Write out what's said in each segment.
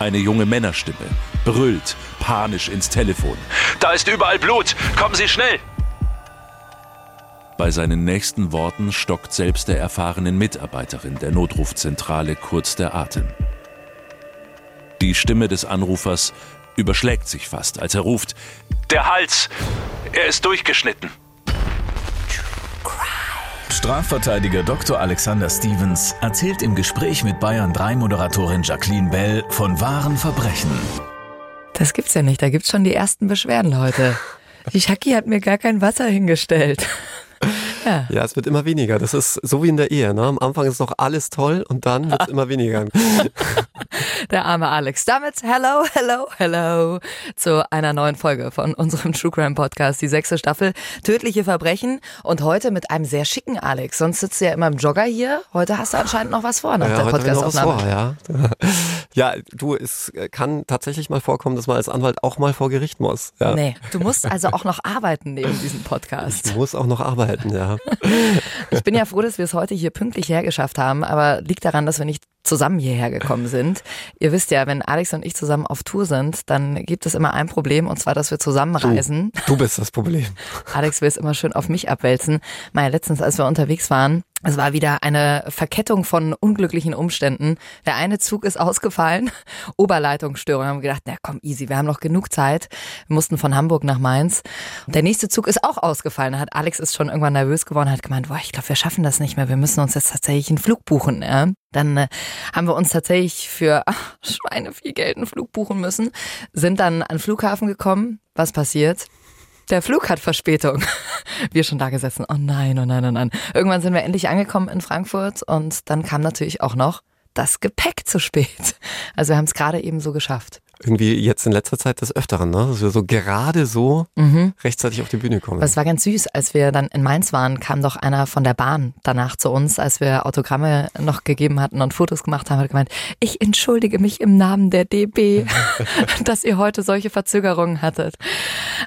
Eine junge Männerstimme brüllt panisch ins Telefon. Da ist überall Blut. Kommen Sie schnell. Bei seinen nächsten Worten stockt selbst der erfahrenen Mitarbeiterin der Notrufzentrale kurz der Atem. Die Stimme des Anrufers überschlägt sich fast, als er ruft, Der Hals. Er ist durchgeschnitten. Strafverteidiger Dr. Alexander Stevens erzählt im Gespräch mit Bayern 3 Moderatorin Jacqueline Bell von wahren Verbrechen. Das gibt's ja nicht. Da gibt's schon die ersten Beschwerden heute. Die Shaki hat mir gar kein Wasser hingestellt. Ja. ja, es wird immer weniger. Das ist so wie in der Ehe. Ne? Am Anfang ist noch alles toll und dann wird es immer weniger. Der arme Alex. Damit hello, hello, hello zu einer neuen Folge von unserem True Crime Podcast, die sechste Staffel Tödliche Verbrechen. Und heute mit einem sehr schicken Alex. Sonst sitzt du ja immer im Jogger hier. Heute hast du anscheinend noch was vor nach ja, der Podcastaufnahme. Ja. ja, du, es kann tatsächlich mal vorkommen, dass man als Anwalt auch mal vor Gericht muss. Ja. Nee, du musst also auch noch arbeiten neben diesem Podcast. Ich muss auch noch arbeiten, ja. Ich bin ja froh, dass wir es heute hier pünktlich hergeschafft haben, aber liegt daran, dass wir nicht zusammen hierher gekommen sind. Ihr wisst ja, wenn Alex und ich zusammen auf Tour sind, dann gibt es immer ein Problem und zwar, dass wir zusammenreisen. Du, du bist das Problem. Alex will es immer schön auf mich abwälzen. Mal letztens, als wir unterwegs waren, es war wieder eine Verkettung von unglücklichen Umständen. Der eine Zug ist ausgefallen, Oberleitungsstörung. Haben wir gedacht, na komm, easy, wir haben noch genug Zeit. Wir mussten von Hamburg nach Mainz. Der nächste Zug ist auch ausgefallen. Da hat Alex ist schon irgendwann nervös geworden, hat gemeint, boah, ich glaube, wir schaffen das nicht mehr. Wir müssen uns jetzt tatsächlich einen Flug buchen. Ja? Dann äh, haben wir uns tatsächlich für ach, Schweine viel Geld einen Flug buchen müssen, sind dann an den Flughafen gekommen. Was passiert? Der Flug hat Verspätung. Wir schon da gesessen. Oh nein, oh nein, oh nein. Irgendwann sind wir endlich angekommen in Frankfurt und dann kam natürlich auch noch das Gepäck zu spät. Also wir haben es gerade eben so geschafft irgendwie jetzt in letzter Zeit des Öfteren, ne? dass wir so gerade so mhm. rechtzeitig auf die Bühne kommen. Das war ganz süß. Als wir dann in Mainz waren, kam doch einer von der Bahn danach zu uns, als wir Autogramme noch gegeben hatten und Fotos gemacht haben, hat gemeint, ich entschuldige mich im Namen der DB, dass ihr heute solche Verzögerungen hattet.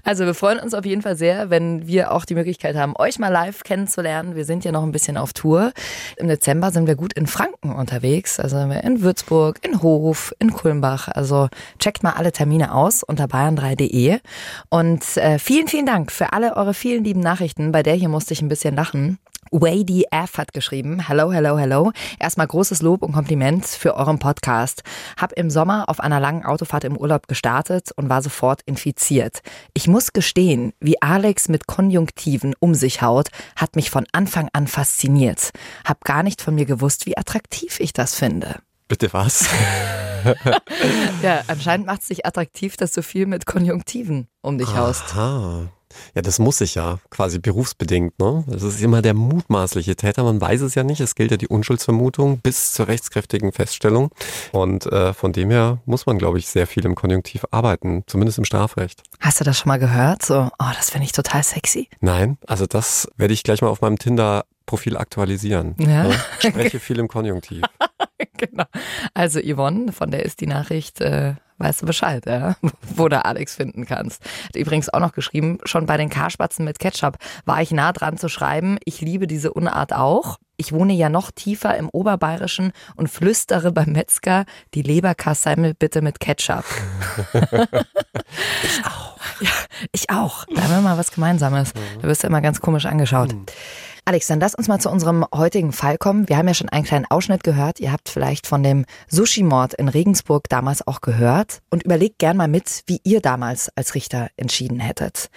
Also wir freuen uns auf jeden Fall sehr, wenn wir auch die Möglichkeit haben, euch mal live kennenzulernen. Wir sind ja noch ein bisschen auf Tour. Im Dezember sind wir gut in Franken unterwegs, also in Würzburg, in Hof, in Kulmbach. Also checkt mal alle Termine aus unter bayern3.de. Und äh, vielen, vielen Dank für alle eure vielen lieben Nachrichten. Bei der hier musste ich ein bisschen lachen. Wady F hat geschrieben, hello, hello, hello. Erstmal großes Lob und Kompliment für euren Podcast. Hab im Sommer auf einer langen Autofahrt im Urlaub gestartet und war sofort infiziert. Ich muss gestehen, wie Alex mit Konjunktiven um sich haut, hat mich von Anfang an fasziniert. Hab gar nicht von mir gewusst, wie attraktiv ich das finde. Bitte was? ja, anscheinend macht es dich attraktiv, dass du viel mit Konjunktiven um dich haust. Aha. Ja, das muss ich ja, quasi berufsbedingt. Ne? Das ist immer der mutmaßliche Täter, man weiß es ja nicht. Es gilt ja die Unschuldsvermutung bis zur rechtskräftigen Feststellung. Und äh, von dem her muss man, glaube ich, sehr viel im Konjunktiv arbeiten, zumindest im Strafrecht. Hast du das schon mal gehört? So, oh, das finde ich total sexy. Nein, also das werde ich gleich mal auf meinem Tinder Profil aktualisieren. Ja. Ne? Spreche viel im Konjunktiv. genau. Also Yvonne, von der ist die Nachricht, äh, weißt du Bescheid, ja? wo du Alex finden kannst. Hat übrigens auch noch geschrieben, schon bei den Karspatzen mit Ketchup war ich nah dran zu schreiben, ich liebe diese Unart auch. Ich wohne ja noch tiefer im Oberbayerischen und flüstere beim Metzger, die Leberkasse bitte mit Ketchup. ich auch. Ja, ich auch. Da haben wir mal was Gemeinsames. Da wirst du immer ganz komisch angeschaut. Alex, dann lass uns mal zu unserem heutigen Fall kommen. Wir haben ja schon einen kleinen Ausschnitt gehört. Ihr habt vielleicht von dem Sushi-Mord in Regensburg damals auch gehört und überlegt gern mal mit, wie ihr damals als Richter entschieden hättet.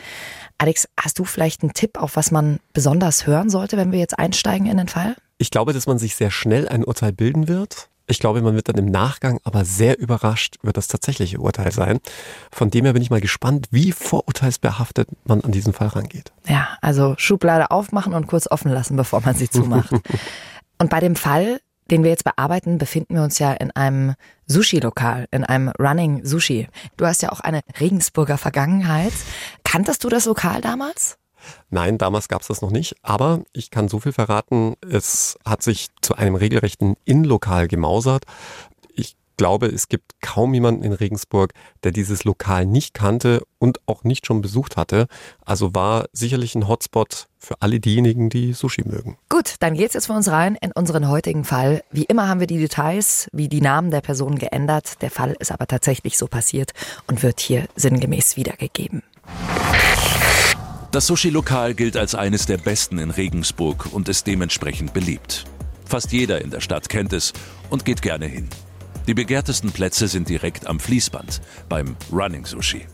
Alex, hast du vielleicht einen Tipp, auf was man besonders hören sollte, wenn wir jetzt einsteigen in den Fall? Ich glaube, dass man sich sehr schnell ein Urteil bilden wird. Ich glaube, man wird dann im Nachgang aber sehr überrascht über das tatsächliche Urteil sein. Von dem her bin ich mal gespannt, wie vorurteilsbehaftet man an diesen Fall rangeht. Ja, also Schublade aufmachen und kurz offen lassen, bevor man sie zumacht. und bei dem Fall den wir jetzt bearbeiten, befinden wir uns ja in einem Sushi-Lokal, in einem Running Sushi. Du hast ja auch eine Regensburger Vergangenheit. Kanntest du das Lokal damals? Nein, damals gab es das noch nicht, aber ich kann so viel verraten, es hat sich zu einem regelrechten Innenlokal gemausert glaube, es gibt kaum jemanden in Regensburg, der dieses Lokal nicht kannte und auch nicht schon besucht hatte. Also war sicherlich ein Hotspot für alle diejenigen, die Sushi mögen. Gut, dann geht's jetzt für uns rein in unseren heutigen Fall. Wie immer haben wir die Details, wie die Namen der Personen geändert. Der Fall ist aber tatsächlich so passiert und wird hier sinngemäß wiedergegeben. Das Sushi-Lokal gilt als eines der besten in Regensburg und ist dementsprechend beliebt. Fast jeder in der Stadt kennt es und geht gerne hin. Die begehrtesten Plätze sind direkt am Fließband, beim Running Sushi.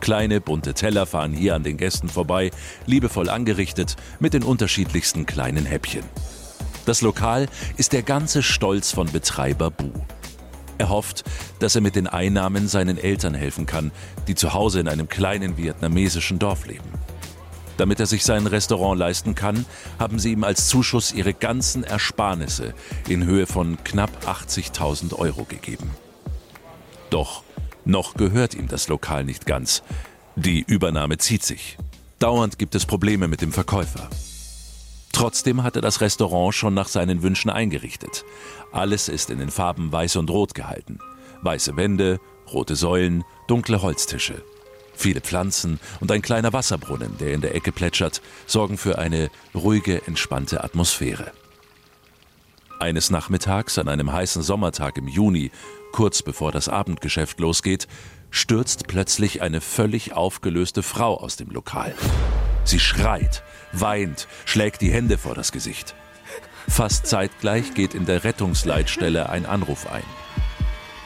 Kleine, bunte Teller fahren hier an den Gästen vorbei, liebevoll angerichtet mit den unterschiedlichsten kleinen Häppchen. Das Lokal ist der ganze Stolz von Betreiber Bu. Er hofft, dass er mit den Einnahmen seinen Eltern helfen kann, die zu Hause in einem kleinen vietnamesischen Dorf leben. Damit er sich sein Restaurant leisten kann, haben sie ihm als Zuschuss ihre ganzen Ersparnisse in Höhe von knapp 80.000 Euro gegeben. Doch noch gehört ihm das Lokal nicht ganz. Die Übernahme zieht sich. Dauernd gibt es Probleme mit dem Verkäufer. Trotzdem hat er das Restaurant schon nach seinen Wünschen eingerichtet. Alles ist in den Farben weiß und rot gehalten. Weiße Wände, rote Säulen, dunkle Holztische. Viele Pflanzen und ein kleiner Wasserbrunnen, der in der Ecke plätschert, sorgen für eine ruhige, entspannte Atmosphäre. Eines Nachmittags an einem heißen Sommertag im Juni, kurz bevor das Abendgeschäft losgeht, stürzt plötzlich eine völlig aufgelöste Frau aus dem Lokal. Sie schreit, weint, schlägt die Hände vor das Gesicht. Fast zeitgleich geht in der Rettungsleitstelle ein Anruf ein.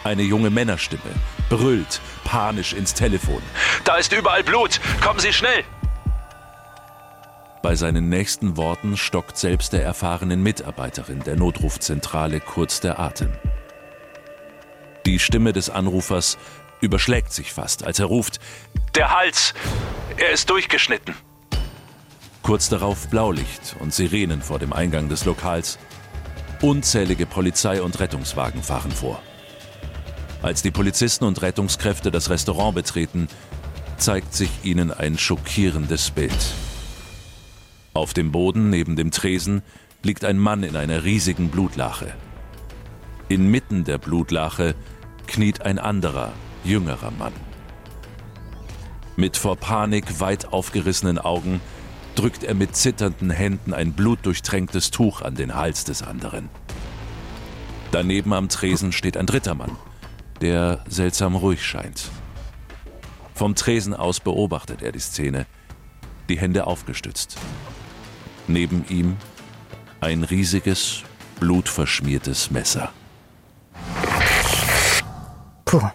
Eine junge Männerstimme brüllt panisch ins Telefon. Da ist überall Blut. Kommen Sie schnell. Bei seinen nächsten Worten stockt selbst der erfahrenen Mitarbeiterin der Notrufzentrale kurz der Atem. Die Stimme des Anrufers überschlägt sich fast, als er ruft: Der Hals! Er ist durchgeschnitten. Kurz darauf Blaulicht und Sirenen vor dem Eingang des Lokals. Unzählige Polizei- und Rettungswagen fahren vor. Als die Polizisten und Rettungskräfte das Restaurant betreten, zeigt sich ihnen ein schockierendes Bild. Auf dem Boden neben dem Tresen liegt ein Mann in einer riesigen Blutlache. Inmitten der Blutlache kniet ein anderer, jüngerer Mann. Mit vor Panik weit aufgerissenen Augen drückt er mit zitternden Händen ein blutdurchtränktes Tuch an den Hals des anderen. Daneben am Tresen steht ein dritter Mann, der seltsam ruhig scheint. Vom Tresen aus beobachtet er die Szene, die Hände aufgestützt. Neben ihm ein riesiges, blutverschmiertes Messer. Puh.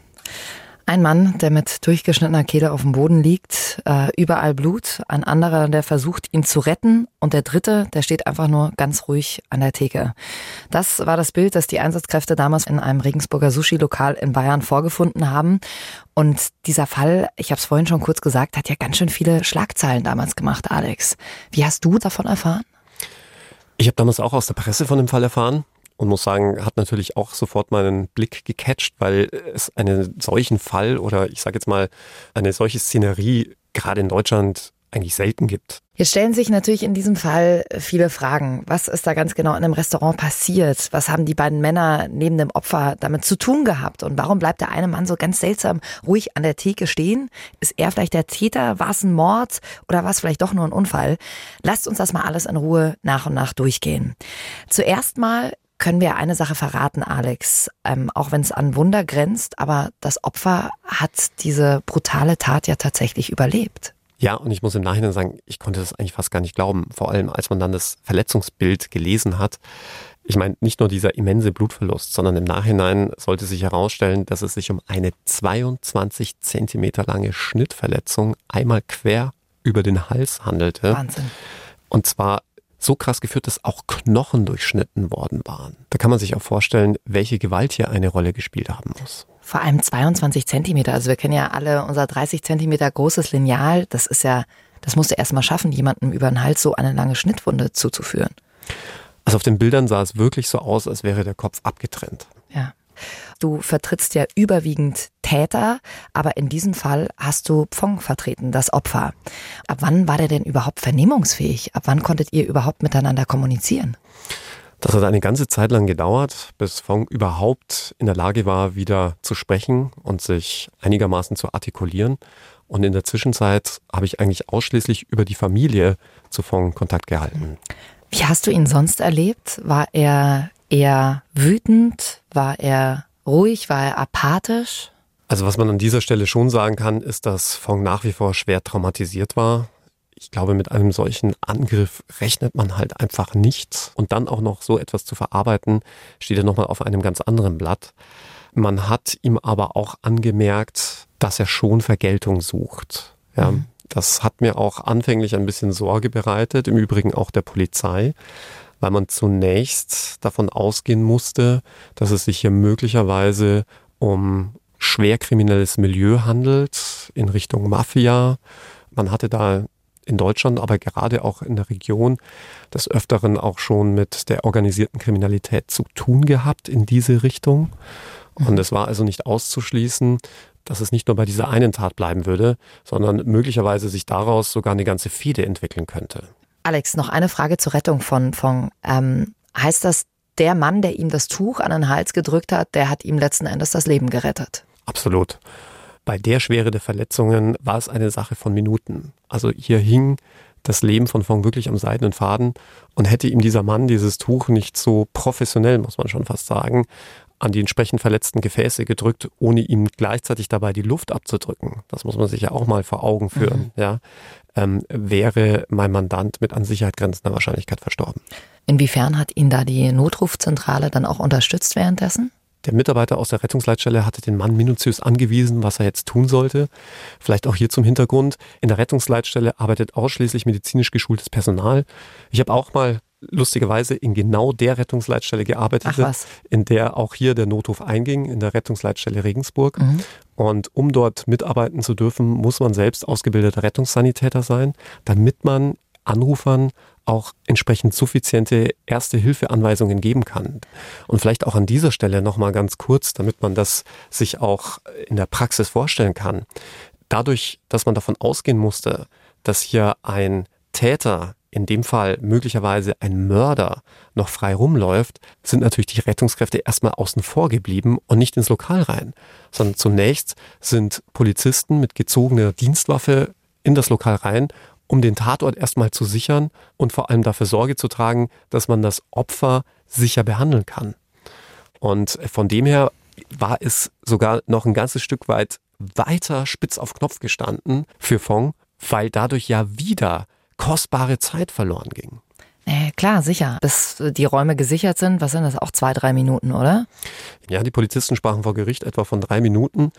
Ein Mann, der mit durchgeschnittener Kehle auf dem Boden liegt, äh, überall Blut, ein anderer, der versucht, ihn zu retten und der dritte, der steht einfach nur ganz ruhig an der Theke. Das war das Bild, das die Einsatzkräfte damals in einem Regensburger Sushi-Lokal in Bayern vorgefunden haben. Und dieser Fall, ich habe es vorhin schon kurz gesagt, hat ja ganz schön viele Schlagzeilen damals gemacht, Alex. Wie hast du davon erfahren? Ich habe damals auch aus der Presse von dem Fall erfahren und muss sagen, hat natürlich auch sofort meinen Blick gecatcht, weil es einen solchen Fall oder ich sage jetzt mal eine solche Szenerie gerade in Deutschland eigentlich selten gibt. Jetzt stellen sich natürlich in diesem Fall viele Fragen. Was ist da ganz genau in einem Restaurant passiert? Was haben die beiden Männer neben dem Opfer damit zu tun gehabt? Und warum bleibt der eine Mann so ganz seltsam ruhig an der Theke stehen? Ist er vielleicht der Täter? War es ein Mord? Oder war es vielleicht doch nur ein Unfall? Lasst uns das mal alles in Ruhe nach und nach durchgehen. Zuerst mal können wir eine Sache verraten, Alex, ähm, auch wenn es an Wunder grenzt, aber das Opfer hat diese brutale Tat ja tatsächlich überlebt. Ja, und ich muss im Nachhinein sagen, ich konnte das eigentlich fast gar nicht glauben, vor allem als man dann das Verletzungsbild gelesen hat. Ich meine, nicht nur dieser immense Blutverlust, sondern im Nachhinein sollte sich herausstellen, dass es sich um eine 22 Zentimeter lange Schnittverletzung einmal quer über den Hals handelte. Wahnsinn. Und zwar so krass geführt, dass auch Knochen durchschnitten worden waren. Da kann man sich auch vorstellen, welche Gewalt hier eine Rolle gespielt haben muss. Vor allem 22 Zentimeter. Also wir kennen ja alle unser 30 Zentimeter großes Lineal. Das ist ja, das musst du erst mal schaffen, jemandem über den Hals so eine lange Schnittwunde zuzuführen. Also auf den Bildern sah es wirklich so aus, als wäre der Kopf abgetrennt. Ja. Du vertrittst ja überwiegend Täter, aber in diesem Fall hast du Pfong vertreten, das Opfer. Ab wann war der denn überhaupt vernehmungsfähig? Ab wann konntet ihr überhaupt miteinander kommunizieren? Das hat eine ganze Zeit lang gedauert, bis Fong überhaupt in der Lage war, wieder zu sprechen und sich einigermaßen zu artikulieren. Und in der Zwischenzeit habe ich eigentlich ausschließlich über die Familie zu Fong Kontakt gehalten. Wie hast du ihn sonst erlebt? War er eher wütend? War er ruhig? War er apathisch? Also was man an dieser Stelle schon sagen kann, ist, dass Fong nach wie vor schwer traumatisiert war ich glaube, mit einem solchen Angriff rechnet man halt einfach nicht. Und dann auch noch so etwas zu verarbeiten, steht ja nochmal auf einem ganz anderen Blatt. Man hat ihm aber auch angemerkt, dass er schon Vergeltung sucht. Ja, mhm. das hat mir auch anfänglich ein bisschen Sorge bereitet, im Übrigen auch der Polizei, weil man zunächst davon ausgehen musste, dass es sich hier möglicherweise um schwerkriminelles Milieu handelt in Richtung Mafia. Man hatte da in Deutschland, aber gerade auch in der Region des Öfteren auch schon mit der organisierten Kriminalität zu tun gehabt in diese Richtung. Und es war also nicht auszuschließen, dass es nicht nur bei dieser einen Tat bleiben würde, sondern möglicherweise sich daraus sogar eine ganze Fide entwickeln könnte. Alex, noch eine Frage zur Rettung von Fong. Ähm, heißt das, der Mann, der ihm das Tuch an den Hals gedrückt hat, der hat ihm letzten Endes das Leben gerettet? Absolut. Bei der Schwere der Verletzungen war es eine Sache von Minuten. Also hier hing das Leben von Fong wirklich am seidenen Faden und hätte ihm dieser Mann dieses Tuch nicht so professionell, muss man schon fast sagen, an die entsprechend verletzten Gefäße gedrückt, ohne ihm gleichzeitig dabei die Luft abzudrücken. Das muss man sich ja auch mal vor Augen führen. Mhm. Ja, ähm, wäre mein Mandant mit an Sicherheit grenzender Wahrscheinlichkeit verstorben. Inwiefern hat ihn da die Notrufzentrale dann auch unterstützt währenddessen? Der Mitarbeiter aus der Rettungsleitstelle hatte den Mann minutiös angewiesen, was er jetzt tun sollte. Vielleicht auch hier zum Hintergrund. In der Rettungsleitstelle arbeitet ausschließlich medizinisch geschultes Personal. Ich habe auch mal lustigerweise in genau der Rettungsleitstelle gearbeitet, in der auch hier der Notruf einging, in der Rettungsleitstelle Regensburg. Mhm. Und um dort mitarbeiten zu dürfen, muss man selbst ausgebildeter Rettungssanitäter sein, damit man Anrufern auch entsprechend suffiziente Erste-Hilfe-Anweisungen geben kann. Und vielleicht auch an dieser Stelle nochmal ganz kurz, damit man das sich auch in der Praxis vorstellen kann. Dadurch, dass man davon ausgehen musste, dass hier ein Täter, in dem Fall möglicherweise ein Mörder, noch frei rumläuft, sind natürlich die Rettungskräfte erstmal außen vor geblieben und nicht ins Lokal rein, sondern zunächst sind Polizisten mit gezogener Dienstwaffe in das Lokal rein um den Tatort erstmal zu sichern und vor allem dafür Sorge zu tragen, dass man das Opfer sicher behandeln kann. Und von dem her war es sogar noch ein ganzes Stück weit weiter spitz auf Knopf gestanden für Fong, weil dadurch ja wieder kostbare Zeit verloren ging. Äh, klar, sicher. Bis die Räume gesichert sind, was sind das, auch zwei, drei Minuten, oder? Ja, die Polizisten sprachen vor Gericht etwa von drei Minuten,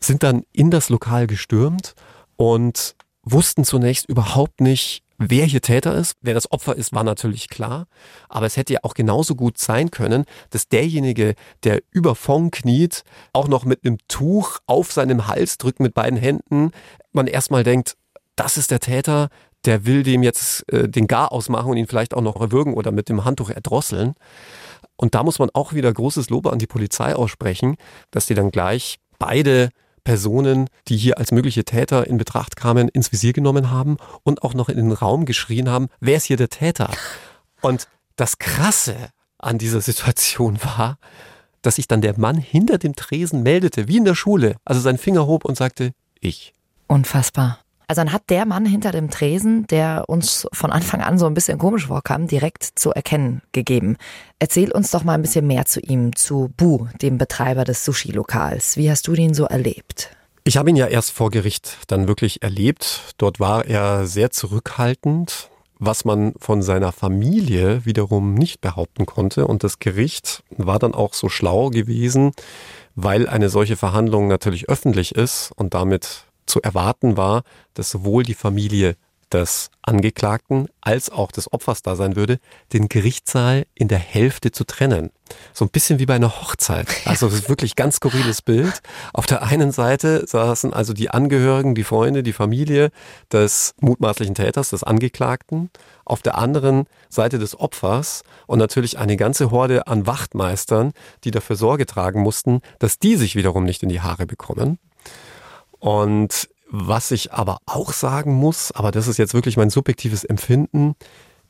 sind dann in das Lokal gestürmt und wussten zunächst überhaupt nicht, wer hier Täter ist. Wer das Opfer ist, war natürlich klar. Aber es hätte ja auch genauso gut sein können, dass derjenige, der über Fong kniet, auch noch mit einem Tuch auf seinem Hals drückt mit beiden Händen, man erstmal denkt, das ist der Täter, der will dem jetzt äh, den Gar ausmachen und ihn vielleicht auch noch erwürgen oder mit dem Handtuch erdrosseln. Und da muss man auch wieder großes Lob an die Polizei aussprechen, dass die dann gleich beide Personen, die hier als mögliche Täter in Betracht kamen, ins Visier genommen haben und auch noch in den Raum geschrien haben, wer ist hier der Täter? Und das Krasse an dieser Situation war, dass sich dann der Mann hinter dem Tresen meldete, wie in der Schule, also seinen Finger hob und sagte, ich. Unfassbar. Also dann hat der Mann hinter dem Tresen, der uns von Anfang an so ein bisschen komisch vorkam, direkt zu erkennen gegeben. Erzähl uns doch mal ein bisschen mehr zu ihm, zu Bu, dem Betreiber des Sushi-Lokals. Wie hast du den so erlebt? Ich habe ihn ja erst vor Gericht dann wirklich erlebt. Dort war er sehr zurückhaltend, was man von seiner Familie wiederum nicht behaupten konnte. Und das Gericht war dann auch so schlau gewesen, weil eine solche Verhandlung natürlich öffentlich ist und damit zu erwarten war, dass sowohl die Familie des Angeklagten als auch des Opfers da sein würde, den Gerichtssaal in der Hälfte zu trennen. so ein bisschen wie bei einer Hochzeit. Also wirklich ganz skurriles Bild. Auf der einen Seite saßen also die Angehörigen, die Freunde, die Familie des mutmaßlichen Täters, des Angeklagten. Auf der anderen Seite des Opfers und natürlich eine ganze Horde an Wachtmeistern, die dafür Sorge tragen mussten, dass die sich wiederum nicht in die Haare bekommen. Und was ich aber auch sagen muss, aber das ist jetzt wirklich mein subjektives Empfinden,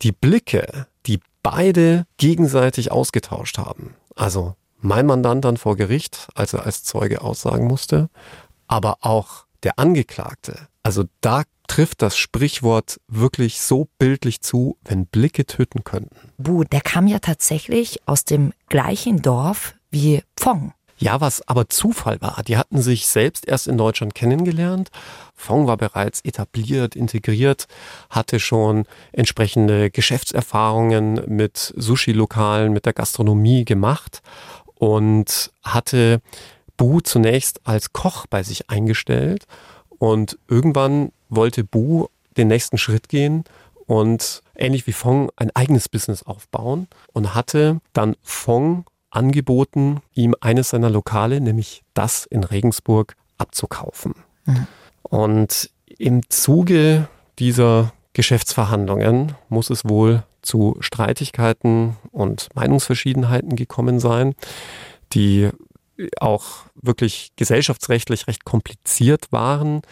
die Blicke, die beide gegenseitig ausgetauscht haben. Also mein Mandant dann vor Gericht, als er als Zeuge aussagen musste, aber auch der Angeklagte. Also da trifft das Sprichwort wirklich so bildlich zu, wenn Blicke töten könnten. Bu, der kam ja tatsächlich aus dem gleichen Dorf wie Pfong. Ja, was aber Zufall war. Die hatten sich selbst erst in Deutschland kennengelernt. Fong war bereits etabliert, integriert, hatte schon entsprechende Geschäftserfahrungen mit Sushi-Lokalen, mit der Gastronomie gemacht und hatte Bu zunächst als Koch bei sich eingestellt. Und irgendwann wollte Bu den nächsten Schritt gehen und ähnlich wie Fong ein eigenes Business aufbauen und hatte dann Fong angeboten, ihm eines seiner Lokale, nämlich das in Regensburg, abzukaufen. Mhm. Und im Zuge dieser Geschäftsverhandlungen muss es wohl zu Streitigkeiten und Meinungsverschiedenheiten gekommen sein, die auch wirklich gesellschaftsrechtlich recht kompliziert waren.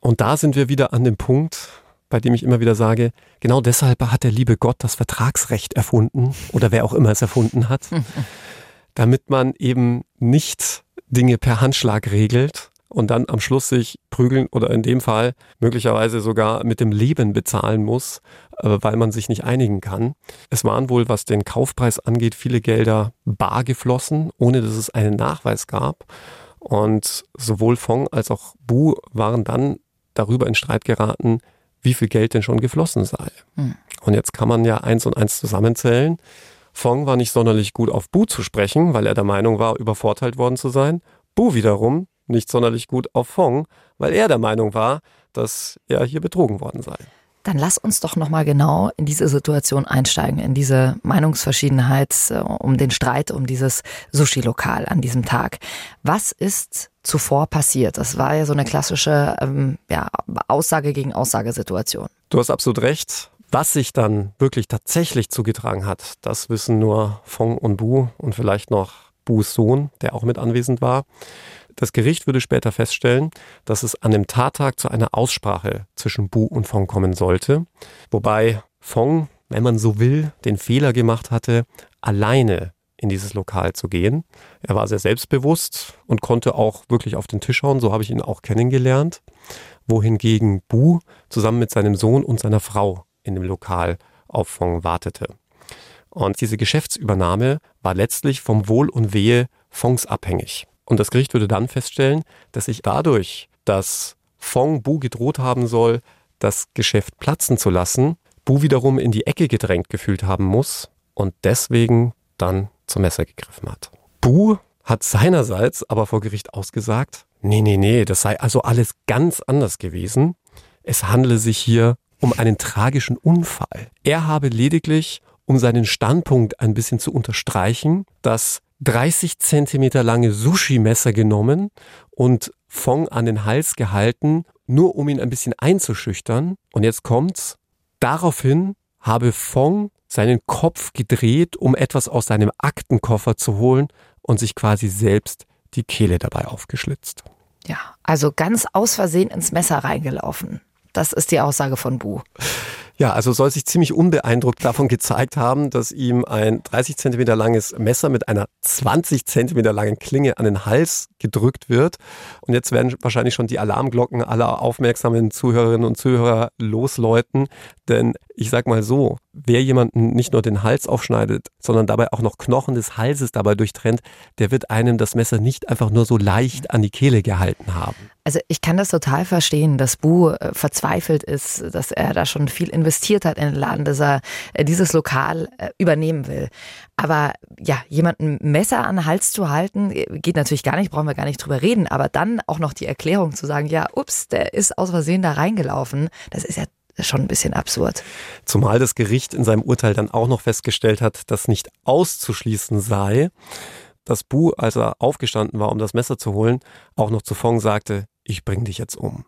Und da sind wir wieder an dem Punkt, bei dem ich immer wieder sage, genau deshalb hat der liebe Gott das Vertragsrecht erfunden oder wer auch immer es erfunden hat. damit man eben nicht Dinge per Handschlag regelt und dann am Schluss sich prügeln oder in dem Fall möglicherweise sogar mit dem Leben bezahlen muss, äh, weil man sich nicht einigen kann. Es waren wohl, was den Kaufpreis angeht, viele Gelder bar geflossen, ohne dass es einen Nachweis gab. Und sowohl Fong als auch Bu waren dann darüber in Streit geraten, wie viel Geld denn schon geflossen sei. Hm. Und jetzt kann man ja eins und eins zusammenzählen. Fong war nicht sonderlich gut auf Bu zu sprechen, weil er der Meinung war, übervorteilt worden zu sein. Bu wiederum nicht sonderlich gut auf Fong, weil er der Meinung war, dass er hier betrogen worden sei. Dann lass uns doch nochmal genau in diese Situation einsteigen, in diese Meinungsverschiedenheit äh, um den Streit um dieses Sushi-Lokal an diesem Tag. Was ist zuvor passiert? Das war ja so eine klassische ähm, ja, Aussage gegen Aussagesituation. Du hast absolut recht. Was sich dann wirklich tatsächlich zugetragen hat, das wissen nur Fong und Bu und vielleicht noch Bus Sohn, der auch mit anwesend war. Das Gericht würde später feststellen, dass es an dem Tattag zu einer Aussprache zwischen Bu und Fong kommen sollte, wobei Fong, wenn man so will, den Fehler gemacht hatte, alleine in dieses Lokal zu gehen. Er war sehr selbstbewusst und konnte auch wirklich auf den Tisch schauen, so habe ich ihn auch kennengelernt, wohingegen Bu zusammen mit seinem Sohn und seiner Frau in dem Lokal auf Fong wartete. Und diese Geschäftsübernahme war letztlich vom Wohl und Wehe Fongs abhängig. Und das Gericht würde dann feststellen, dass sich dadurch, dass Fong Bu gedroht haben soll, das Geschäft platzen zu lassen, Bu wiederum in die Ecke gedrängt gefühlt haben muss und deswegen dann zum Messer gegriffen hat. Bu hat seinerseits aber vor Gericht ausgesagt, nee, nee, nee, das sei also alles ganz anders gewesen. Es handele sich hier um einen tragischen Unfall. Er habe lediglich, um seinen Standpunkt ein bisschen zu unterstreichen, das 30 Zentimeter lange Sushi-Messer genommen und Fong an den Hals gehalten, nur um ihn ein bisschen einzuschüchtern. Und jetzt kommt's. Daraufhin habe Fong seinen Kopf gedreht, um etwas aus seinem Aktenkoffer zu holen und sich quasi selbst die Kehle dabei aufgeschlitzt. Ja, also ganz aus Versehen ins Messer reingelaufen. Das ist die Aussage von Bu. Ja, also soll sich ziemlich unbeeindruckt davon gezeigt haben, dass ihm ein 30 Zentimeter langes Messer mit einer 20 Zentimeter langen Klinge an den Hals gedrückt wird. Und jetzt werden wahrscheinlich schon die Alarmglocken aller aufmerksamen Zuhörerinnen und Zuhörer losläuten. Denn ich sag mal so, wer jemanden nicht nur den Hals aufschneidet, sondern dabei auch noch Knochen des Halses dabei durchtrennt, der wird einem das Messer nicht einfach nur so leicht an die Kehle gehalten haben. Also ich kann das total verstehen, dass Bu äh, verzweifelt ist, dass er da schon viel investiert hat in den Laden, dass er äh, dieses Lokal äh, übernehmen will. Aber ja, jemanden Messer an den Hals zu halten, geht natürlich gar nicht, brauchen wir gar nicht drüber reden. Aber dann auch noch die Erklärung zu sagen, ja, ups, der ist aus Versehen da reingelaufen, das ist ja schon ein bisschen absurd. Zumal das Gericht in seinem Urteil dann auch noch festgestellt hat, dass nicht auszuschließen sei, dass Bu, als er aufgestanden war, um das Messer zu holen, auch noch zu Fong sagte, ich bring dich jetzt um.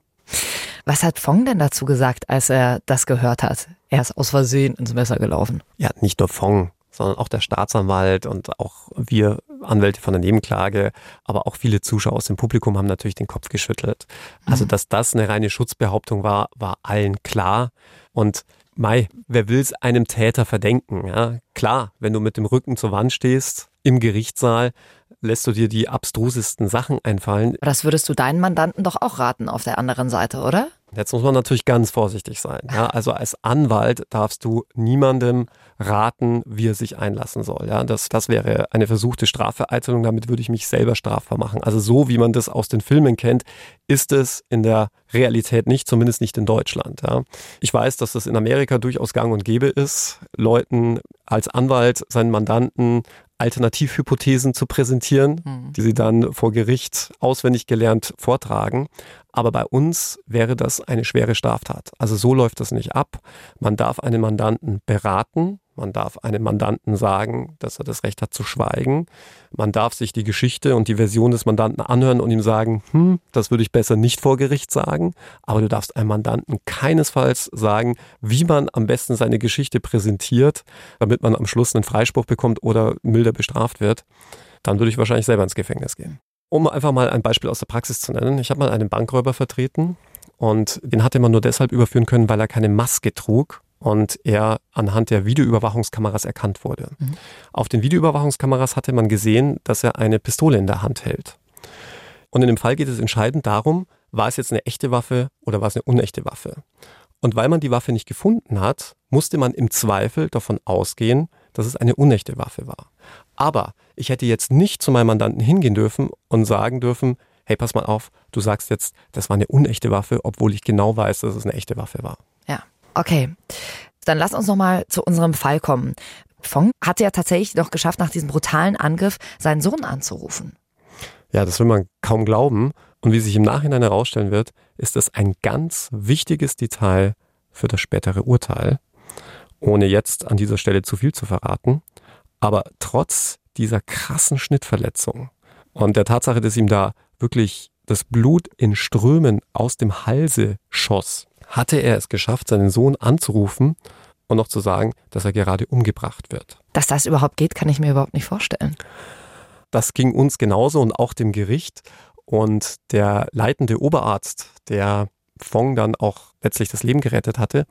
Was hat Fong denn dazu gesagt, als er das gehört hat? Er ist aus Versehen ins Messer gelaufen. Ja, nicht nur Fong, sondern auch der Staatsanwalt und auch wir Anwälte von der Nebenklage, aber auch viele Zuschauer aus dem Publikum haben natürlich den Kopf geschüttelt. Also, mhm. dass das eine reine Schutzbehauptung war, war allen klar. Und Mai, wer will es einem Täter verdenken? Ja? Klar, wenn du mit dem Rücken zur Wand stehst im Gerichtssaal, lässt du dir die abstrusesten Sachen einfallen. Das würdest du deinen Mandanten doch auch raten auf der anderen Seite, oder? Jetzt muss man natürlich ganz vorsichtig sein. Ja? Also als Anwalt darfst du niemandem raten, wie er sich einlassen soll. Ja? Das, das wäre eine versuchte Strafvereitelung, damit würde ich mich selber strafbar machen. Also so wie man das aus den Filmen kennt, ist es in der Realität nicht, zumindest nicht in Deutschland. Ja? Ich weiß, dass das in Amerika durchaus gang und gäbe ist, Leuten als Anwalt seinen Mandanten Alternativhypothesen zu präsentieren, mhm. die sie dann vor Gericht auswendig gelernt vortragen. Aber bei uns wäre das eine schwere Straftat. Also so läuft das nicht ab. Man darf einen Mandanten beraten, man darf einem Mandanten sagen, dass er das Recht hat zu schweigen. Man darf sich die Geschichte und die Version des Mandanten anhören und ihm sagen, hm, das würde ich besser nicht vor Gericht sagen. Aber du darfst einem Mandanten keinesfalls sagen, wie man am besten seine Geschichte präsentiert, damit man am Schluss einen Freispruch bekommt oder milder bestraft wird. Dann würde ich wahrscheinlich selber ins Gefängnis gehen. Um einfach mal ein Beispiel aus der Praxis zu nennen. Ich habe mal einen Bankräuber vertreten und den hatte man nur deshalb überführen können, weil er keine Maske trug und er anhand der Videoüberwachungskameras erkannt wurde. Mhm. Auf den Videoüberwachungskameras hatte man gesehen, dass er eine Pistole in der Hand hält. Und in dem Fall geht es entscheidend darum, war es jetzt eine echte Waffe oder war es eine unechte Waffe. Und weil man die Waffe nicht gefunden hat, musste man im Zweifel davon ausgehen, dass es eine unechte Waffe war. Aber ich hätte jetzt nicht zu meinem Mandanten hingehen dürfen und sagen dürfen, hey, pass mal auf, du sagst jetzt, das war eine unechte Waffe, obwohl ich genau weiß, dass es eine echte Waffe war. Ja, okay. Dann lass uns nochmal zu unserem Fall kommen. Fong hatte ja tatsächlich noch geschafft, nach diesem brutalen Angriff seinen Sohn anzurufen. Ja, das will man kaum glauben. Und wie sich im Nachhinein herausstellen wird, ist das ein ganz wichtiges Detail für das spätere Urteil ohne jetzt an dieser Stelle zu viel zu verraten. Aber trotz dieser krassen Schnittverletzung und der Tatsache, dass ihm da wirklich das Blut in Strömen aus dem Halse schoss, hatte er es geschafft, seinen Sohn anzurufen und noch zu sagen, dass er gerade umgebracht wird. Dass das überhaupt geht, kann ich mir überhaupt nicht vorstellen. Das ging uns genauso und auch dem Gericht. Und der leitende Oberarzt, der Fong dann auch letztlich das Leben gerettet hatte,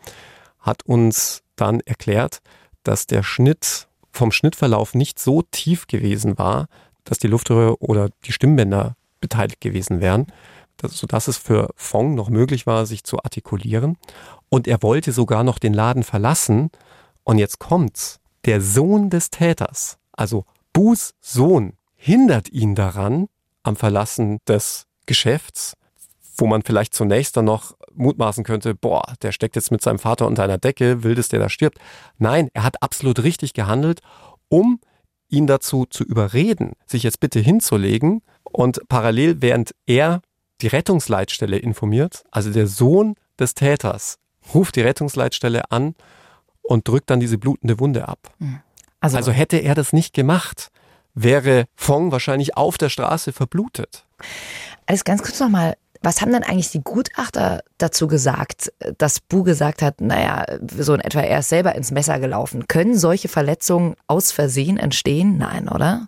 hat uns dann erklärt, dass der Schnitt vom Schnittverlauf nicht so tief gewesen war, dass die Luftröhre oder die Stimmbänder beteiligt gewesen wären, sodass es für Fong noch möglich war, sich zu artikulieren. Und er wollte sogar noch den Laden verlassen. Und jetzt kommt's. Der Sohn des Täters, also Bus Sohn, hindert ihn daran am Verlassen des Geschäfts wo man vielleicht zunächst dann noch mutmaßen könnte, boah, der steckt jetzt mit seinem Vater unter einer Decke, will, dass der da stirbt. Nein, er hat absolut richtig gehandelt, um ihn dazu zu überreden, sich jetzt bitte hinzulegen und parallel, während er die Rettungsleitstelle informiert, also der Sohn des Täters, ruft die Rettungsleitstelle an und drückt dann diese blutende Wunde ab. Hm. Also, also hätte er das nicht gemacht, wäre Fong wahrscheinlich auf der Straße verblutet. Alles ganz kurz nochmal was haben denn eigentlich die Gutachter dazu gesagt, dass Bu gesagt hat, naja, so in etwa er ist selber ins Messer gelaufen? Können solche Verletzungen aus Versehen entstehen? Nein, oder?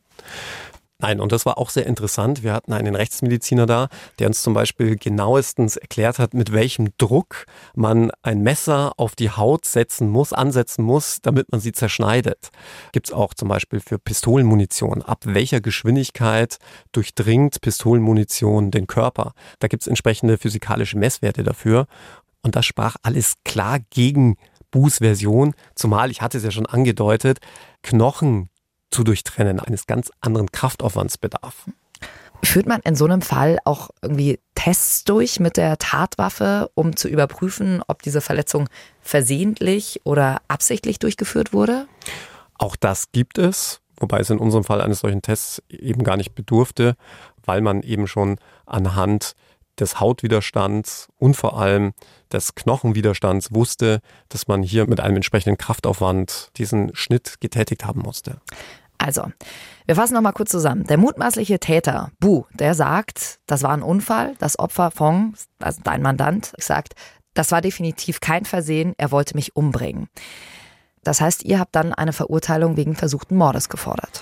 Nein, und das war auch sehr interessant. Wir hatten einen Rechtsmediziner da, der uns zum Beispiel genauestens erklärt hat, mit welchem Druck man ein Messer auf die Haut setzen muss, ansetzen muss, damit man sie zerschneidet. Gibt's auch zum Beispiel für Pistolenmunition. Ab welcher Geschwindigkeit durchdringt Pistolenmunition den Körper? Da gibt's entsprechende physikalische Messwerte dafür. Und das sprach alles klar gegen Buß Version, zumal ich hatte es ja schon angedeutet, Knochen zu durchtrennen, eines ganz anderen Kraftaufwands bedarf. Führt man in so einem Fall auch irgendwie Tests durch mit der Tatwaffe, um zu überprüfen, ob diese Verletzung versehentlich oder absichtlich durchgeführt wurde? Auch das gibt es, wobei es in unserem Fall eines solchen Tests eben gar nicht bedurfte, weil man eben schon anhand des Hautwiderstands und vor allem des Knochenwiderstands wusste, dass man hier mit einem entsprechenden Kraftaufwand diesen Schnitt getätigt haben musste. Also, wir fassen nochmal kurz zusammen. Der mutmaßliche Täter, Bu, der sagt, das war ein Unfall. Das Opfer Fong, also dein Mandant, sagt, das war definitiv kein Versehen, er wollte mich umbringen. Das heißt, ihr habt dann eine Verurteilung wegen versuchten Mordes gefordert.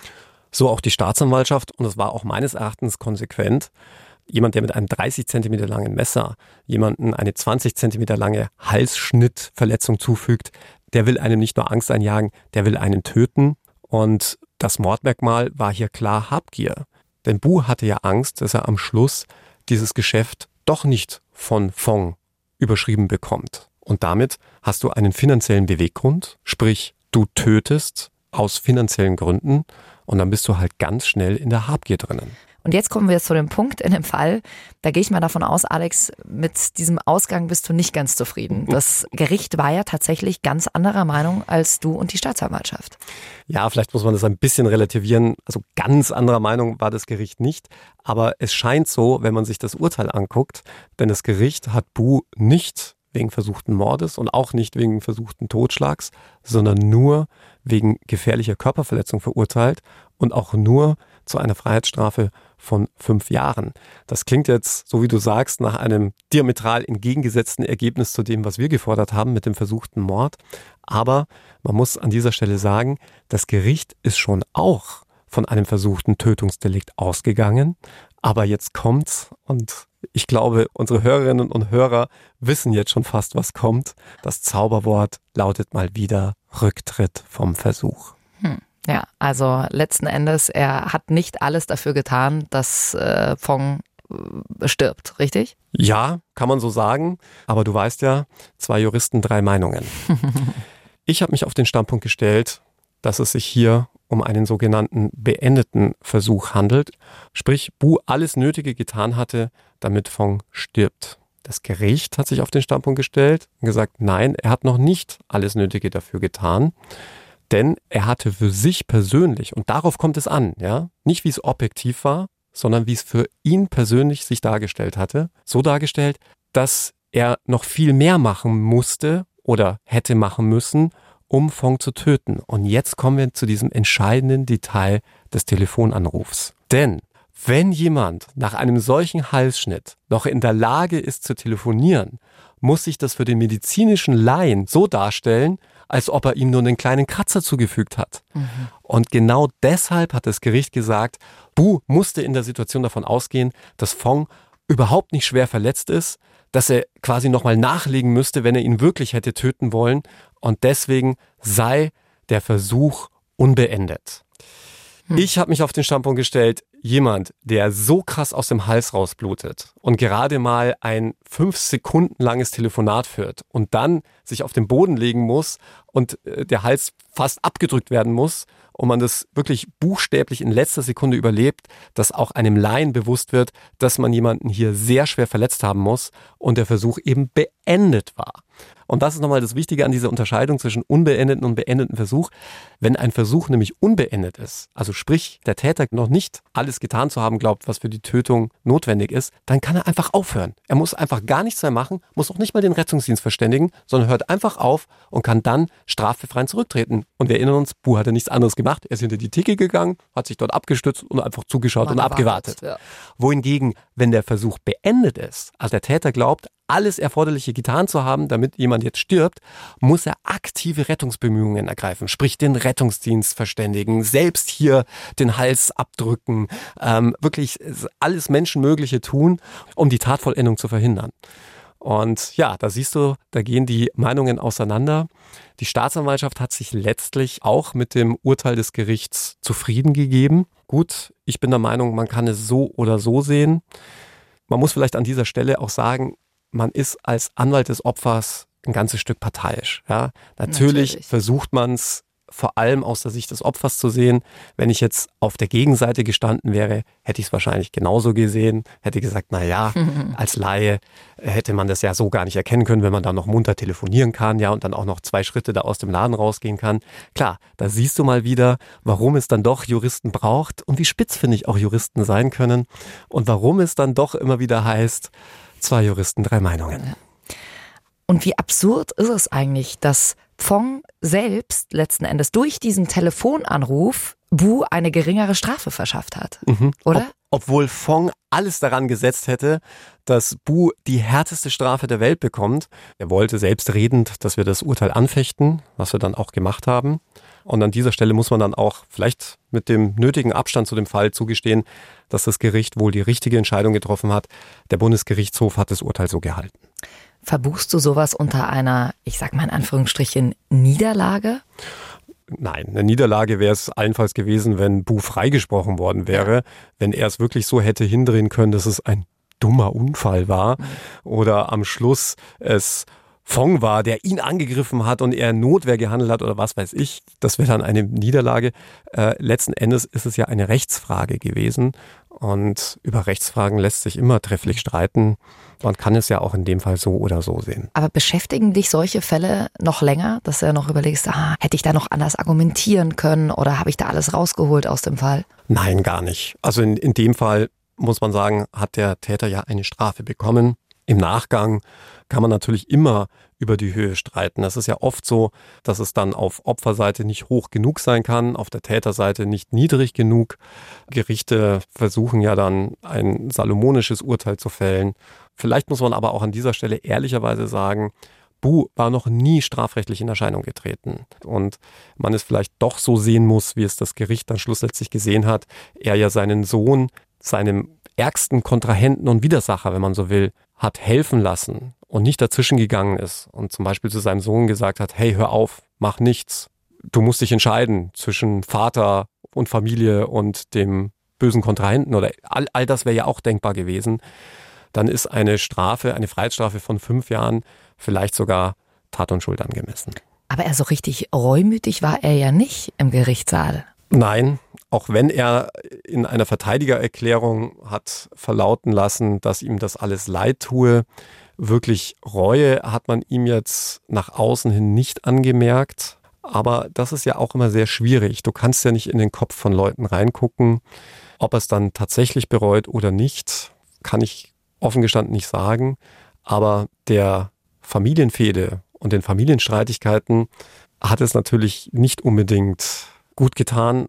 So auch die Staatsanwaltschaft und es war auch meines Erachtens konsequent. Jemand, der mit einem 30 Zentimeter langen Messer jemanden eine 20 Zentimeter lange Halsschnittverletzung zufügt, der will einem nicht nur Angst einjagen, der will einen töten. Und das Mordmerkmal war hier klar Habgier. Denn Bu hatte ja Angst, dass er am Schluss dieses Geschäft doch nicht von Fong überschrieben bekommt. Und damit hast du einen finanziellen Beweggrund, sprich du tötest aus finanziellen Gründen und dann bist du halt ganz schnell in der Habgier drinnen. Und jetzt kommen wir zu dem Punkt in dem Fall, da gehe ich mal davon aus, Alex, mit diesem Ausgang bist du nicht ganz zufrieden. Das Gericht war ja tatsächlich ganz anderer Meinung als du und die Staatsanwaltschaft. Ja, vielleicht muss man das ein bisschen relativieren. Also ganz anderer Meinung war das Gericht nicht. Aber es scheint so, wenn man sich das Urteil anguckt, denn das Gericht hat Bu nicht wegen versuchten Mordes und auch nicht wegen versuchten Totschlags, sondern nur wegen gefährlicher Körperverletzung verurteilt und auch nur zu einer Freiheitsstrafe von fünf Jahren. Das klingt jetzt, so wie du sagst, nach einem diametral entgegengesetzten Ergebnis zu dem, was wir gefordert haben mit dem versuchten Mord. Aber man muss an dieser Stelle sagen, das Gericht ist schon auch von einem versuchten Tötungsdelikt ausgegangen. Aber jetzt kommt's und ich glaube, unsere Hörerinnen und Hörer wissen jetzt schon fast, was kommt. Das Zauberwort lautet mal wieder Rücktritt vom Versuch. Hm. Ja, also letzten Endes, er hat nicht alles dafür getan, dass äh, Fong äh, stirbt, richtig? Ja, kann man so sagen. Aber du weißt ja, zwei Juristen, drei Meinungen. ich habe mich auf den Standpunkt gestellt, dass es sich hier um einen sogenannten beendeten Versuch handelt, sprich Bu alles Nötige getan hatte, damit Fong stirbt. Das Gericht hat sich auf den Standpunkt gestellt und gesagt, nein, er hat noch nicht alles Nötige dafür getan, denn er hatte für sich persönlich, und darauf kommt es an, ja, nicht wie es objektiv war, sondern wie es für ihn persönlich sich dargestellt hatte, so dargestellt, dass er noch viel mehr machen musste oder hätte machen müssen, um Fong zu töten. Und jetzt kommen wir zu diesem entscheidenden Detail des Telefonanrufs. Denn wenn jemand nach einem solchen Halsschnitt noch in der Lage ist zu telefonieren, muss sich das für den medizinischen Laien so darstellen, als ob er ihm nur einen kleinen Kratzer zugefügt hat. Mhm. Und genau deshalb hat das Gericht gesagt, Bu musste in der Situation davon ausgehen, dass Fong überhaupt nicht schwer verletzt ist, dass er quasi nochmal nachlegen müsste, wenn er ihn wirklich hätte töten wollen. Und deswegen sei der Versuch unbeendet. Hm. Ich habe mich auf den Standpunkt gestellt, jemand, der so krass aus dem Hals rausblutet und gerade mal ein fünf Sekunden langes Telefonat führt und dann sich auf den Boden legen muss und äh, der Hals fast abgedrückt werden muss und man das wirklich buchstäblich in letzter Sekunde überlebt, dass auch einem Laien bewusst wird, dass man jemanden hier sehr schwer verletzt haben muss und der Versuch eben beendet war. Und das ist nochmal das Wichtige an dieser Unterscheidung zwischen unbeendeten und beendeten Versuch. Wenn ein Versuch nämlich unbeendet ist, also sprich, der Täter noch nicht alles getan zu haben glaubt, was für die Tötung notwendig ist, dann kann er einfach aufhören. Er muss einfach gar nichts mehr machen, muss auch nicht mal den Rettungsdienst verständigen, sondern hört einfach auf und kann dann straffrei zurücktreten. Und wir erinnern uns, Bu hatte nichts anderes gemacht. Er ist hinter die Theke gegangen, hat sich dort abgestützt und einfach zugeschaut Man und abgewartet. Ja. Wohingegen, wenn der Versuch beendet ist, also der Täter glaubt, alles Erforderliche getan zu haben, damit jemand jetzt stirbt, muss er aktive Rettungsbemühungen ergreifen, sprich den Rettungsdienst verständigen, selbst hier den Hals abdrücken, ähm, wirklich alles Menschenmögliche tun, um die Tatvollendung zu verhindern. Und ja, da siehst du, da gehen die Meinungen auseinander. Die Staatsanwaltschaft hat sich letztlich auch mit dem Urteil des Gerichts zufrieden gegeben. Gut, ich bin der Meinung, man kann es so oder so sehen. Man muss vielleicht an dieser Stelle auch sagen, man ist als Anwalt des Opfers ein ganzes Stück parteiisch. Ja, natürlich, natürlich. versucht man es vor allem aus der Sicht des Opfers zu sehen. Wenn ich jetzt auf der Gegenseite gestanden wäre, hätte ich es wahrscheinlich genauso gesehen. Hätte gesagt, na ja, als Laie hätte man das ja so gar nicht erkennen können, wenn man da noch munter telefonieren kann, ja, und dann auch noch zwei Schritte da aus dem Laden rausgehen kann. Klar, da siehst du mal wieder, warum es dann doch Juristen braucht und wie spitz finde ich auch Juristen sein können und warum es dann doch immer wieder heißt, Zwei Juristen, drei Meinungen. Und wie absurd ist es eigentlich, dass Pfong selbst letzten Endes durch diesen Telefonanruf Bu eine geringere Strafe verschafft hat, mhm. oder? Ob, obwohl Fong alles daran gesetzt hätte, dass Bu die härteste Strafe der Welt bekommt. Er wollte selbstredend, dass wir das Urteil anfechten, was wir dann auch gemacht haben. Und an dieser Stelle muss man dann auch vielleicht mit dem nötigen Abstand zu dem Fall zugestehen, dass das Gericht wohl die richtige Entscheidung getroffen hat. Der Bundesgerichtshof hat das Urteil so gehalten. Verbuchst du sowas unter einer, ich sag mal in Anführungsstrichen, Niederlage? Nein, eine Niederlage wäre es allenfalls gewesen, wenn Bu freigesprochen worden wäre, wenn er es wirklich so hätte hindrehen können, dass es ein dummer Unfall war mhm. oder am Schluss es Fong war, der ihn angegriffen hat und er Notwehr gehandelt hat oder was weiß ich. Das wäre dann eine Niederlage. Äh, letzten Endes ist es ja eine Rechtsfrage gewesen und über Rechtsfragen lässt sich immer trefflich streiten. Man kann es ja auch in dem Fall so oder so sehen. Aber beschäftigen dich solche Fälle noch länger, dass du ja noch überlegst, ah, hätte ich da noch anders argumentieren können oder habe ich da alles rausgeholt aus dem Fall? Nein, gar nicht. Also in, in dem Fall muss man sagen, hat der Täter ja eine Strafe bekommen. Im Nachgang kann man natürlich immer über die Höhe streiten. Es ist ja oft so, dass es dann auf Opferseite nicht hoch genug sein kann, auf der Täterseite nicht niedrig genug. Gerichte versuchen ja dann ein salomonisches Urteil zu fällen. Vielleicht muss man aber auch an dieser Stelle ehrlicherweise sagen, Bu war noch nie strafrechtlich in Erscheinung getreten. Und man es vielleicht doch so sehen muss, wie es das Gericht dann schlussendlich gesehen hat. Er ja seinen Sohn, seinem ärgsten Kontrahenten und Widersacher, wenn man so will, hat helfen lassen und nicht dazwischen gegangen ist und zum Beispiel zu seinem Sohn gesagt hat, hey, hör auf, mach nichts. Du musst dich entscheiden zwischen Vater und Familie und dem bösen Kontrahenten oder all, all das wäre ja auch denkbar gewesen. Dann ist eine Strafe, eine Freiheitsstrafe von fünf Jahren vielleicht sogar Tat und Schuld angemessen. Aber er so richtig reumütig war er ja nicht im Gerichtssaal. Nein, auch wenn er in einer Verteidigererklärung hat verlauten lassen, dass ihm das alles leid tue, wirklich Reue hat man ihm jetzt nach außen hin nicht angemerkt. Aber das ist ja auch immer sehr schwierig. Du kannst ja nicht in den Kopf von Leuten reingucken. Ob er es dann tatsächlich bereut oder nicht, kann ich offen gestanden nicht sagen. Aber der Familienfehde und den Familienstreitigkeiten hat es natürlich nicht unbedingt gut getan.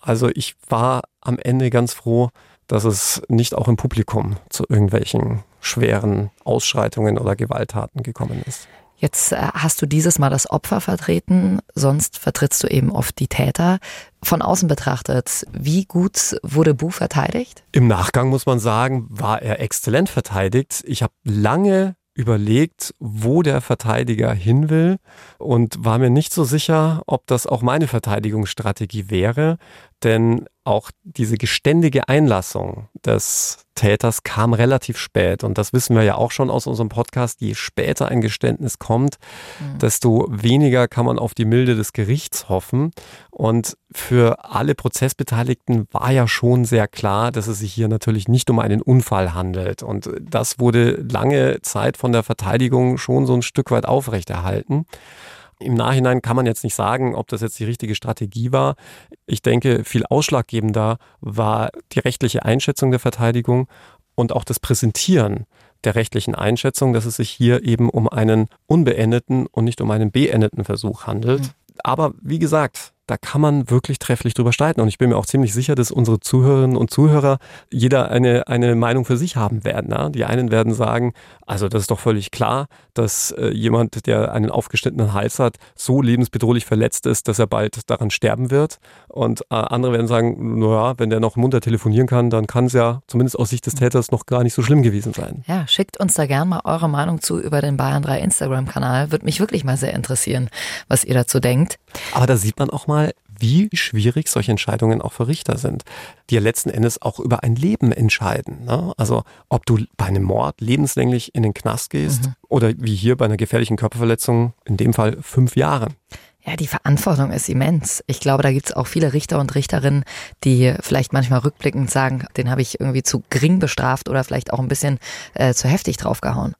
Also ich war am Ende ganz froh, dass es nicht auch im Publikum zu irgendwelchen schweren Ausschreitungen oder Gewalttaten gekommen ist. Jetzt äh, hast du dieses Mal das Opfer vertreten, sonst vertrittst du eben oft die Täter. Von außen betrachtet, wie gut wurde Bu verteidigt? Im Nachgang muss man sagen, war er exzellent verteidigt. Ich habe lange überlegt, wo der Verteidiger hin will und war mir nicht so sicher, ob das auch meine Verteidigungsstrategie wäre, denn auch diese geständige Einlassung des Täters kam relativ spät. Und das wissen wir ja auch schon aus unserem Podcast. Je später ein Geständnis kommt, mhm. desto weniger kann man auf die Milde des Gerichts hoffen. Und für alle Prozessbeteiligten war ja schon sehr klar, dass es sich hier natürlich nicht um einen Unfall handelt. Und das wurde lange Zeit von der Verteidigung schon so ein Stück weit aufrechterhalten. Im Nachhinein kann man jetzt nicht sagen, ob das jetzt die richtige Strategie war. Ich denke, viel ausschlaggebender war die rechtliche Einschätzung der Verteidigung und auch das Präsentieren der rechtlichen Einschätzung, dass es sich hier eben um einen unbeendeten und nicht um einen beendeten Versuch handelt. Mhm. Aber wie gesagt, da kann man wirklich trefflich drüber streiten. Und ich bin mir auch ziemlich sicher, dass unsere Zuhörerinnen und Zuhörer jeder eine, eine Meinung für sich haben werden. Ja? Die einen werden sagen, also das ist doch völlig klar, dass äh, jemand, der einen aufgeschnittenen Hals hat, so lebensbedrohlich verletzt ist, dass er bald daran sterben wird. Und äh, andere werden sagen, naja, wenn der noch munter telefonieren kann, dann kann es ja zumindest aus Sicht des Täters noch gar nicht so schlimm gewesen sein. Ja, schickt uns da gern mal eure Meinung zu über den Bayern 3 Instagram-Kanal. Würde mich wirklich mal sehr interessieren, was ihr dazu denkt. Aber da sieht man auch mal, wie schwierig solche Entscheidungen auch für Richter sind, die ja letzten Endes auch über ein Leben entscheiden. Ne? Also ob du bei einem Mord lebenslänglich in den Knast gehst mhm. oder wie hier bei einer gefährlichen Körperverletzung, in dem Fall fünf Jahre. Ja, die Verantwortung ist immens. Ich glaube, da gibt's auch viele Richter und Richterinnen, die vielleicht manchmal rückblickend sagen, den habe ich irgendwie zu gering bestraft oder vielleicht auch ein bisschen äh, zu heftig draufgehauen.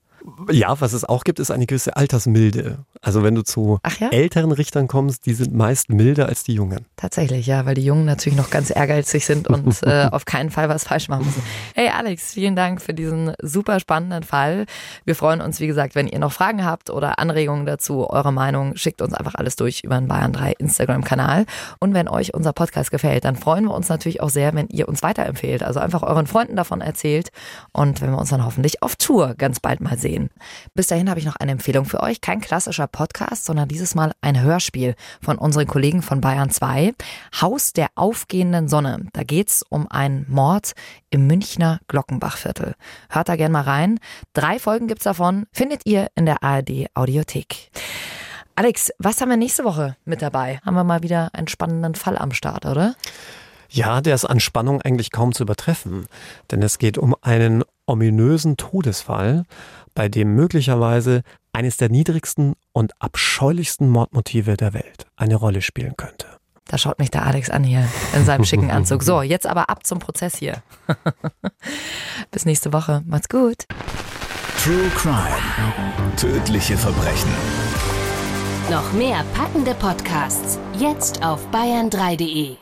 Ja, was es auch gibt, ist eine gewisse Altersmilde. Also wenn du zu ja? älteren Richtern kommst, die sind meist milder als die Jungen. Tatsächlich, ja, weil die Jungen natürlich noch ganz ehrgeizig sind und äh, auf keinen Fall was falsch machen müssen. Hey Alex, vielen Dank für diesen super spannenden Fall. Wir freuen uns, wie gesagt, wenn ihr noch Fragen habt oder Anregungen dazu, eure Meinung, schickt uns einfach alles durch über den Bayern 3 Instagram-Kanal. Und wenn euch unser Podcast gefällt, dann freuen wir uns natürlich auch sehr, wenn ihr uns weiterempfehlt. Also einfach euren Freunden davon erzählt und wenn wir uns dann hoffentlich auf Tour ganz bald mal sehen. Bis dahin habe ich noch eine Empfehlung für euch. Kein klassischer Podcast, sondern dieses Mal ein Hörspiel von unseren Kollegen von Bayern 2. Haus der aufgehenden Sonne. Da geht's um einen Mord im Münchner Glockenbachviertel. Hört da gerne mal rein. Drei Folgen gibt's davon. Findet ihr in der ARD Audiothek. Alex, was haben wir nächste Woche mit dabei? Haben wir mal wieder einen spannenden Fall am Start, oder? Ja, der ist an Spannung eigentlich kaum zu übertreffen, denn es geht um einen ominösen Todesfall, bei dem möglicherweise eines der niedrigsten und abscheulichsten Mordmotive der Welt eine Rolle spielen könnte. Da schaut mich der Alex an hier in seinem schicken Anzug. So, jetzt aber ab zum Prozess hier. Bis nächste Woche. Macht's gut. True Crime. Tödliche Verbrechen. Noch mehr packende Podcasts jetzt auf bayern3.de.